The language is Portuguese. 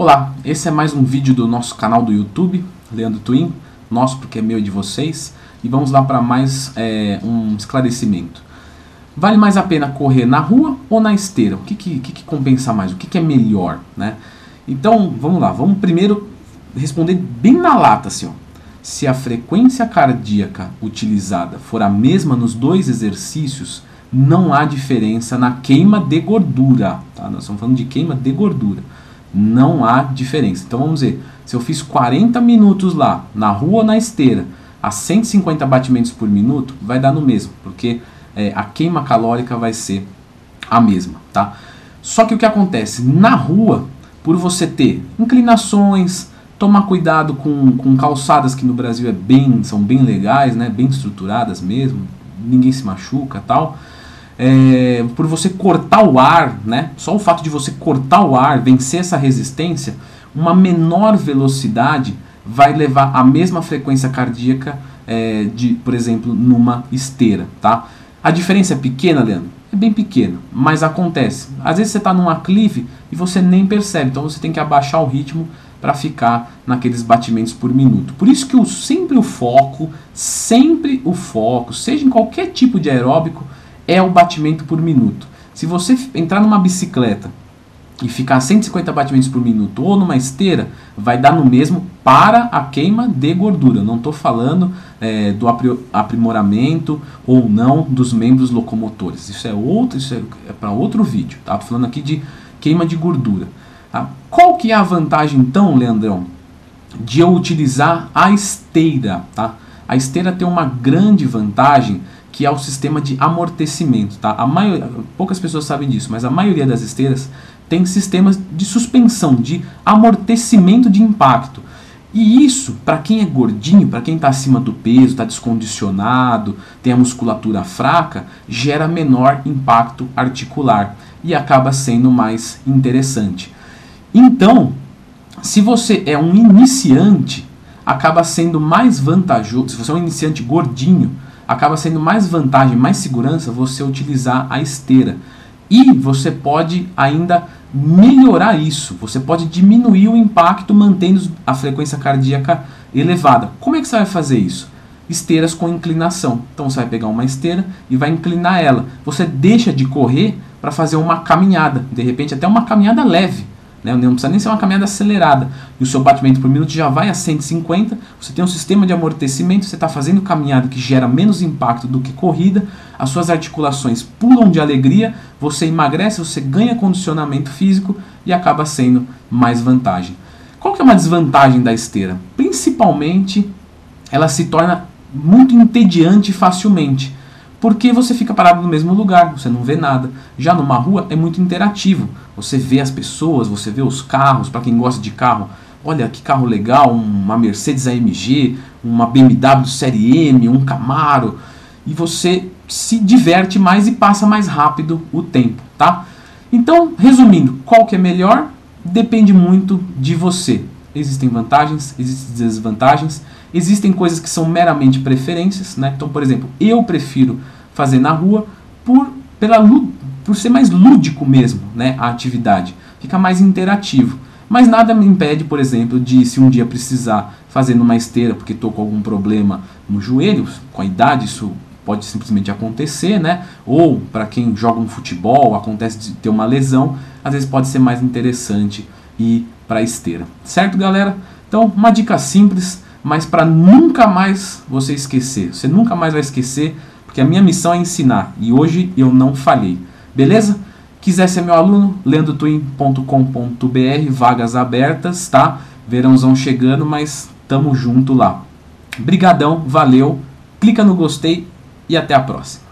Olá, esse é mais um vídeo do nosso canal do YouTube, Leandro Twin, nosso porque é meu e de vocês, e vamos lá para mais é, um esclarecimento. Vale mais a pena correr na rua ou na esteira? O que, que, que, compensa mais? O que, que é melhor? Né? Então, vamos lá, vamos primeiro responder bem na lata, assim, ó. Se a frequência cardíaca utilizada for a mesma nos dois exercícios, não há diferença na queima de gordura. Tá? Nós estamos falando de queima de gordura não há diferença. Então vamos ver, se eu fiz 40 minutos lá, na rua ou na esteira, a 150 batimentos por minuto, vai dar no mesmo, porque é, a queima calórica vai ser a mesma, tá? Só que o que acontece? Na rua, por você ter inclinações, tomar cuidado com, com calçadas que no Brasil é bem, são bem legais, né? bem estruturadas mesmo, ninguém se machuca tal é, por você cortar o ar, né? Só o fato de você cortar o ar, vencer essa resistência, uma menor velocidade vai levar a mesma frequência cardíaca é, de, por exemplo, numa esteira, tá? A diferença é pequena, Leandro? É bem pequena, mas acontece. Às vezes você está num aclive e você nem percebe, então você tem que abaixar o ritmo para ficar naqueles batimentos por minuto. Por isso que o, sempre o foco, sempre o foco, seja em qualquer tipo de aeróbico, é o batimento por minuto. Se você entrar numa bicicleta e ficar a 150 batimentos por minuto ou numa esteira, vai dar no mesmo para a queima de gordura. Não estou falando é, do aprimoramento ou não dos membros locomotores. Isso é outro, isso é, é para outro vídeo. Tá? Falando aqui de queima de gordura. Tá? Qual que é a vantagem então, Leandrão, de eu utilizar a esteira? Tá? A esteira tem uma grande vantagem que é o sistema de amortecimento. Tá? A maioria, poucas pessoas sabem disso, mas a maioria das esteiras tem sistemas de suspensão, de amortecimento de impacto. E isso, para quem é gordinho, para quem está acima do peso, está descondicionado, tem a musculatura fraca, gera menor impacto articular e acaba sendo mais interessante. Então, se você é um iniciante, acaba sendo mais vantajoso, se você é um iniciante gordinho, acaba sendo mais vantagem, mais segurança você utilizar a esteira. E você pode ainda melhorar isso. Você pode diminuir o impacto mantendo a frequência cardíaca elevada. Como é que você vai fazer isso? Esteiras com inclinação. Então você vai pegar uma esteira e vai inclinar ela. Você deixa de correr para fazer uma caminhada, de repente até uma caminhada leve. Né? Não precisa nem ser uma caminhada acelerada. E o seu batimento por minuto já vai a 150. Você tem um sistema de amortecimento, você está fazendo caminhada que gera menos impacto do que corrida. As suas articulações pulam de alegria, você emagrece, você ganha condicionamento físico e acaba sendo mais vantagem. Qual que é uma desvantagem da esteira? Principalmente, ela se torna muito entediante facilmente porque você fica parado no mesmo lugar, você não vê nada. Já numa rua é muito interativo. Você vê as pessoas, você vê os carros, para quem gosta de carro, olha que carro legal, uma Mercedes AMG, uma BMW Série M, um Camaro, e você se diverte mais e passa mais rápido o tempo, tá? Então, resumindo, qual que é melhor? Depende muito de você. Existem vantagens, existem desvantagens, existem coisas que são meramente preferências, né? Então, por exemplo, eu prefiro fazer na rua por, pela, por ser mais lúdico mesmo, né? A atividade fica mais interativo. Mas nada me impede, por exemplo, de se um dia precisar fazer numa esteira porque estou com algum problema no joelho, com a idade isso pode simplesmente acontecer, né? Ou para quem joga um futebol, acontece de ter uma lesão, às vezes pode ser mais interessante ir para a esteira. Certo, galera? Então, uma dica simples, mas para nunca mais você esquecer. Você nunca mais vai esquecer, porque a minha missão é ensinar e hoje eu não falhei. Beleza? Quiser ser meu aluno, lendotwin.com.br, vagas abertas, tá? Verãozão chegando, mas tamo junto lá. Brigadão, valeu, clica no gostei e até a próxima.